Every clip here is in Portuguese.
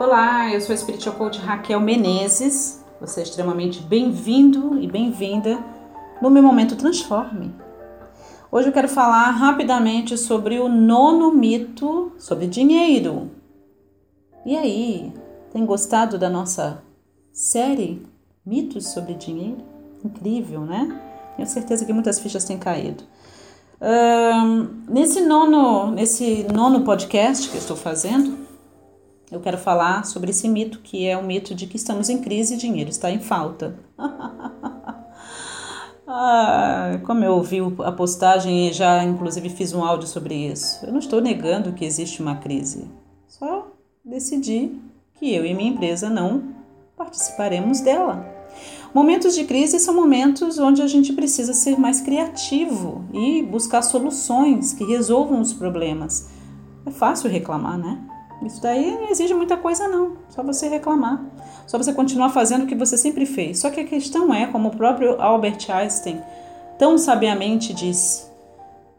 Olá, eu sou a Spiritual Coach Raquel Menezes. Você é extremamente bem-vindo e bem-vinda no meu momento Transforme. Hoje eu quero falar rapidamente sobre o nono mito sobre dinheiro. E aí, tem gostado da nossa série Mitos sobre Dinheiro? Incrível, né? Tenho certeza que muitas fichas têm caído. Um, nesse nono, nesse nono podcast que eu estou fazendo, eu quero falar sobre esse mito, que é o mito de que estamos em crise e dinheiro está em falta. ah, como eu ouvi a postagem e já inclusive fiz um áudio sobre isso, eu não estou negando que existe uma crise. Só decidi que eu e minha empresa não participaremos dela. Momentos de crise são momentos onde a gente precisa ser mais criativo e buscar soluções que resolvam os problemas. É fácil reclamar, né? Isso daí não exige muita coisa, não. Só você reclamar. Só você continuar fazendo o que você sempre fez. Só que a questão é, como o próprio Albert Einstein tão sabiamente disse: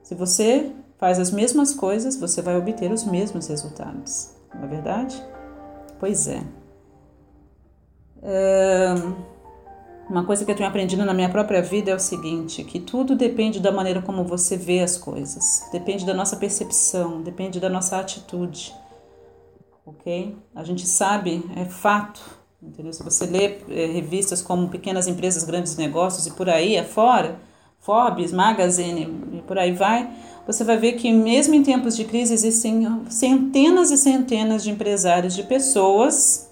se você faz as mesmas coisas, você vai obter os mesmos resultados. Não é verdade? Pois é. é... Uma coisa que eu tenho aprendido na minha própria vida é o seguinte: que tudo depende da maneira como você vê as coisas, depende da nossa percepção, depende da nossa atitude ok? A gente sabe, é fato, entendeu? Se você lê é, revistas como Pequenas Empresas, Grandes Negócios e por aí afora, Forbes, Magazine e por aí vai, você vai ver que mesmo em tempos de crise existem centenas e centenas de empresários, de pessoas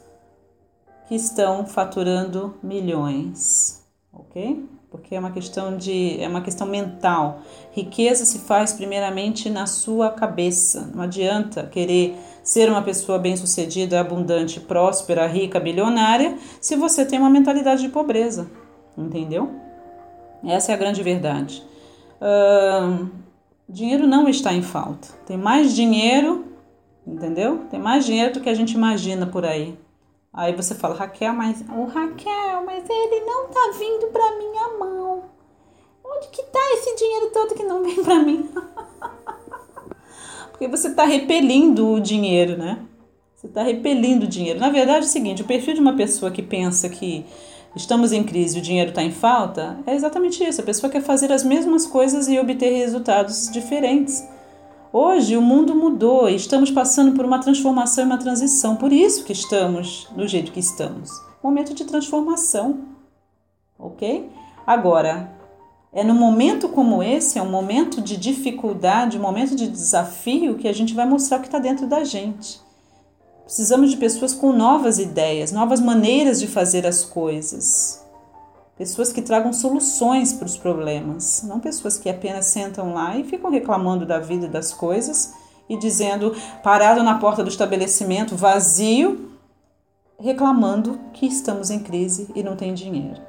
que estão faturando milhões, ok? Porque é uma questão de é uma questão mental. Riqueza se faz primeiramente na sua cabeça. Não adianta querer ser uma pessoa bem-sucedida, abundante, próspera, rica, bilionária, se você tem uma mentalidade de pobreza, entendeu? Essa é a grande verdade. Dinheiro não está em falta. Tem mais dinheiro, entendeu? Tem mais dinheiro do que a gente imagina por aí. Aí você fala, Raquel, mas o Raquel, mas ele não tá vindo pra minha mão. Onde que tá esse dinheiro todo que não vem pra mim? Porque você tá repelindo o dinheiro, né? Você tá repelindo o dinheiro. Na verdade é o seguinte, o perfil de uma pessoa que pensa que estamos em crise e o dinheiro está em falta é exatamente isso. A pessoa quer fazer as mesmas coisas e obter resultados diferentes. Hoje o mundo mudou e estamos passando por uma transformação e uma transição. Por isso que estamos do jeito que estamos. Momento de transformação. Ok? Agora, é no momento como esse, é um momento de dificuldade, um momento de desafio, que a gente vai mostrar o que está dentro da gente. Precisamos de pessoas com novas ideias, novas maneiras de fazer as coisas. Pessoas que tragam soluções para os problemas, não pessoas que apenas sentam lá e ficam reclamando da vida e das coisas e dizendo, parado na porta do estabelecimento, vazio, reclamando que estamos em crise e não tem dinheiro.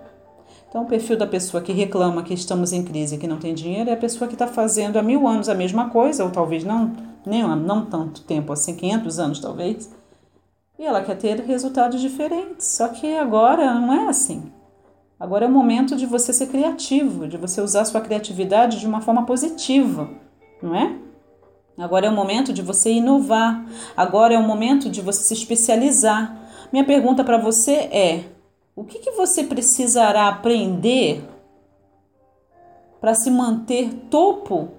Então, o perfil da pessoa que reclama que estamos em crise e que não tem dinheiro é a pessoa que está fazendo há mil anos a mesma coisa, ou talvez não, nem não tanto tempo assim, 500 anos talvez, e ela quer ter resultados diferentes. Só que agora não é assim. Agora é o momento de você ser criativo, de você usar sua criatividade de uma forma positiva, não é? Agora é o momento de você inovar. Agora é o momento de você se especializar. Minha pergunta para você é: o que, que você precisará aprender para se manter topo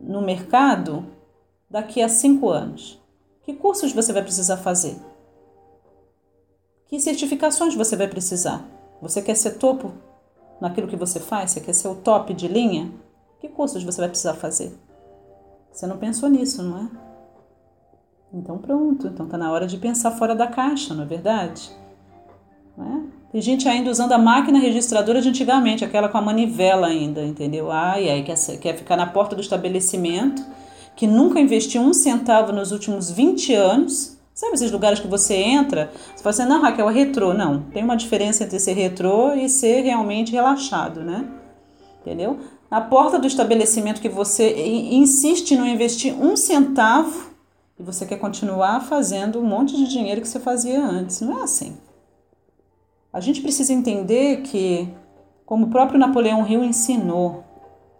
no mercado daqui a cinco anos? Que cursos você vai precisar fazer? Que certificações você vai precisar? Você quer ser topo naquilo que você faz? Você quer ser o top de linha? Que cursos você vai precisar fazer? Você não pensou nisso, não é? Então pronto, então tá na hora de pensar fora da caixa, não é verdade? Não é? Tem gente ainda usando a máquina registradora de antigamente, aquela com a manivela ainda, entendeu? Ai, ai, quer, quer ficar na porta do estabelecimento, que nunca investiu um centavo nos últimos 20 anos, Sabe esses lugares que você entra, você fala assim, não, Raquel, é retrô. Não, tem uma diferença entre ser retrô e ser realmente relaxado, né? Entendeu? Na porta do estabelecimento que você insiste em não investir um centavo e você quer continuar fazendo um monte de dinheiro que você fazia antes. Não é assim. A gente precisa entender que, como o próprio Napoleão Hill ensinou,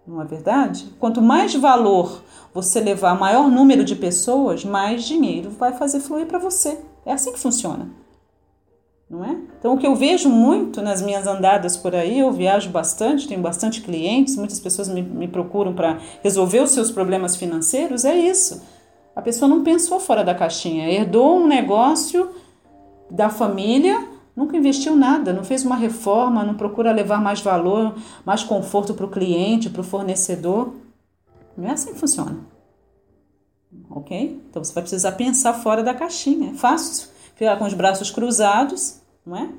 não é verdade? Quanto mais valor você levar maior número de pessoas, mais dinheiro vai fazer fluir para você. É assim que funciona. Não é? Então, o que eu vejo muito nas minhas andadas por aí, eu viajo bastante, tenho bastante clientes, muitas pessoas me, me procuram para resolver os seus problemas financeiros, é isso. A pessoa não pensou fora da caixinha, herdou um negócio da família, nunca investiu nada, não fez uma reforma, não procura levar mais valor, mais conforto para o cliente, para o fornecedor. Não é assim que funciona. Ok? Então você vai precisar pensar fora da caixinha. É fácil ficar com os braços cruzados, não é?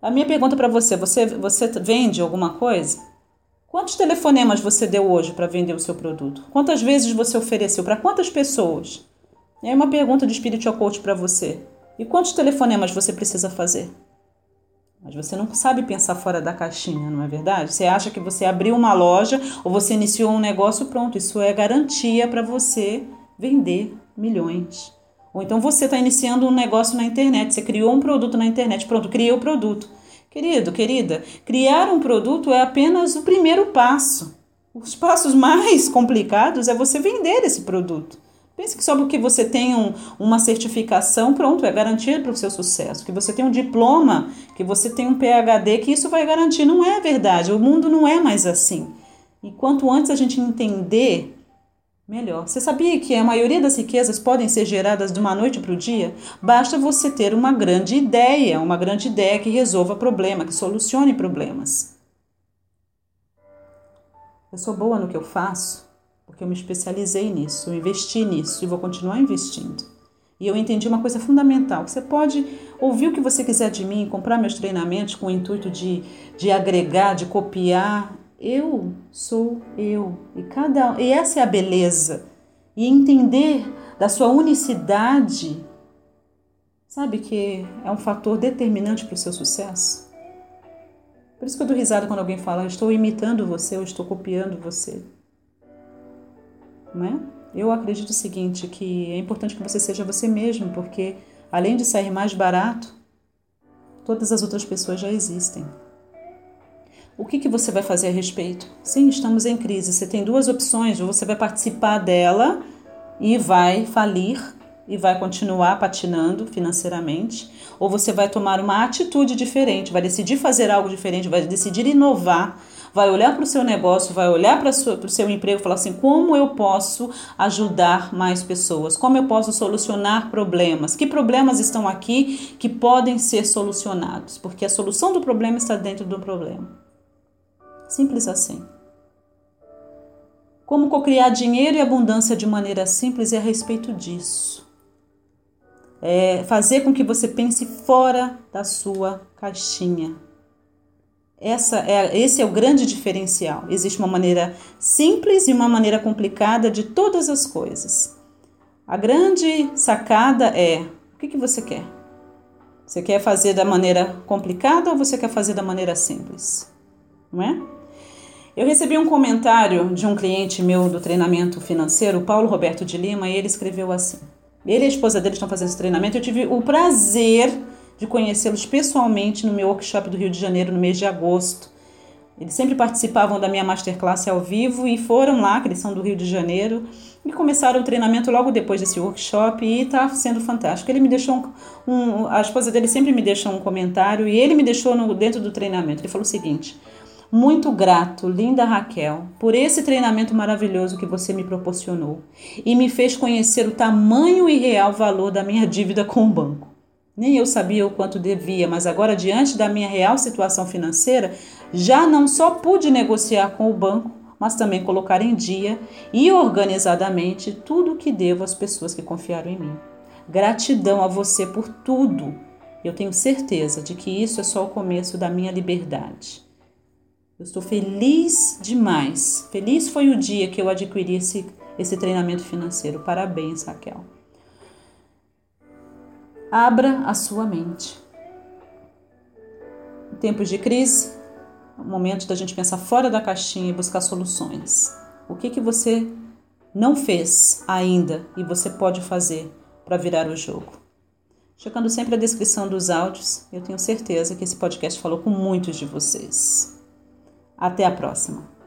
A minha pergunta para você, você, você vende alguma coisa? Quantos telefonemas você deu hoje para vender o seu produto? Quantas vezes você ofereceu? Para quantas pessoas? É uma pergunta de Spiritual Coach para você. E quantos telefonemas você precisa fazer? Mas você não sabe pensar fora da caixinha, não é verdade? Você acha que você abriu uma loja ou você iniciou um negócio, pronto, isso é garantia para você vender milhões. Ou então você está iniciando um negócio na internet, você criou um produto na internet, pronto, criei o produto. Querido, querida, criar um produto é apenas o primeiro passo. Os passos mais complicados é você vender esse produto. Pense que só porque você tem um, uma certificação, pronto, é garantia para o seu sucesso. Que você tem um diploma, que você tem um PhD, que isso vai garantir. Não é verdade. O mundo não é mais assim. E quanto antes a gente entender, melhor. Você sabia que a maioria das riquezas podem ser geradas de uma noite para o dia? Basta você ter uma grande ideia, uma grande ideia que resolva problema, que solucione problemas. Eu sou boa no que eu faço porque eu me especializei nisso, eu investi nisso e vou continuar investindo. E eu entendi uma coisa fundamental: você pode ouvir o que você quiser de mim, comprar meus treinamentos com o intuito de, de agregar, de copiar. Eu sou eu. E, cada, e essa é a beleza. E entender da sua unicidade, sabe que é um fator determinante para o seu sucesso? Por isso que eu dou risada quando alguém fala, eu estou imitando você, eu estou copiando você né? Eu acredito o seguinte, que é importante que você seja você mesmo, porque além de sair mais barato, todas as outras pessoas já existem. O que, que você vai fazer a respeito? Sim, estamos em crise. Você tem duas opções: ou você vai participar dela e vai falir e vai continuar patinando financeiramente, ou você vai tomar uma atitude diferente, vai decidir fazer algo diferente, vai decidir inovar, vai olhar para o seu negócio, vai olhar para o seu emprego e falar assim: como eu posso ajudar mais pessoas? Como eu posso solucionar problemas? Que problemas estão aqui que podem ser solucionados? Porque a solução do problema está dentro do problema. Simples assim. Como cocriar dinheiro e abundância de maneira simples é a respeito disso. É fazer com que você pense fora da sua caixinha. Essa é, esse é o grande diferencial. Existe uma maneira simples e uma maneira complicada de todas as coisas. A grande sacada é: o que, que você quer? Você quer fazer da maneira complicada ou você quer fazer da maneira simples? Não é? Eu recebi um comentário de um cliente meu do treinamento financeiro, Paulo Roberto de Lima, e ele escreveu assim: ele e a esposa dele estão fazendo esse treinamento. Eu tive o prazer de conhecê-los pessoalmente no meu workshop do Rio de Janeiro no mês de agosto. Eles sempre participavam da minha masterclass ao vivo e foram lá, que eles são do Rio de Janeiro, e começaram o treinamento logo depois desse workshop e está sendo fantástico. Ele me deixou um, um, a esposa dele sempre me deixa um comentário e ele me deixou no, dentro do treinamento. Ele falou o seguinte: muito grato, linda Raquel, por esse treinamento maravilhoso que você me proporcionou e me fez conhecer o tamanho e real valor da minha dívida com o banco. Nem eu sabia o quanto devia, mas agora, diante da minha real situação financeira, já não só pude negociar com o banco, mas também colocar em dia e organizadamente tudo o que devo às pessoas que confiaram em mim. Gratidão a você por tudo. Eu tenho certeza de que isso é só o começo da minha liberdade. Eu estou feliz demais. Feliz foi o dia que eu adquiri esse, esse treinamento financeiro. Parabéns, Raquel. Abra a sua mente. Em tempos de crise, é o momento da gente pensar fora da caixinha e buscar soluções. O que, que você não fez ainda e você pode fazer para virar o jogo? Checando sempre a descrição dos áudios, eu tenho certeza que esse podcast falou com muitos de vocês. Até a próxima!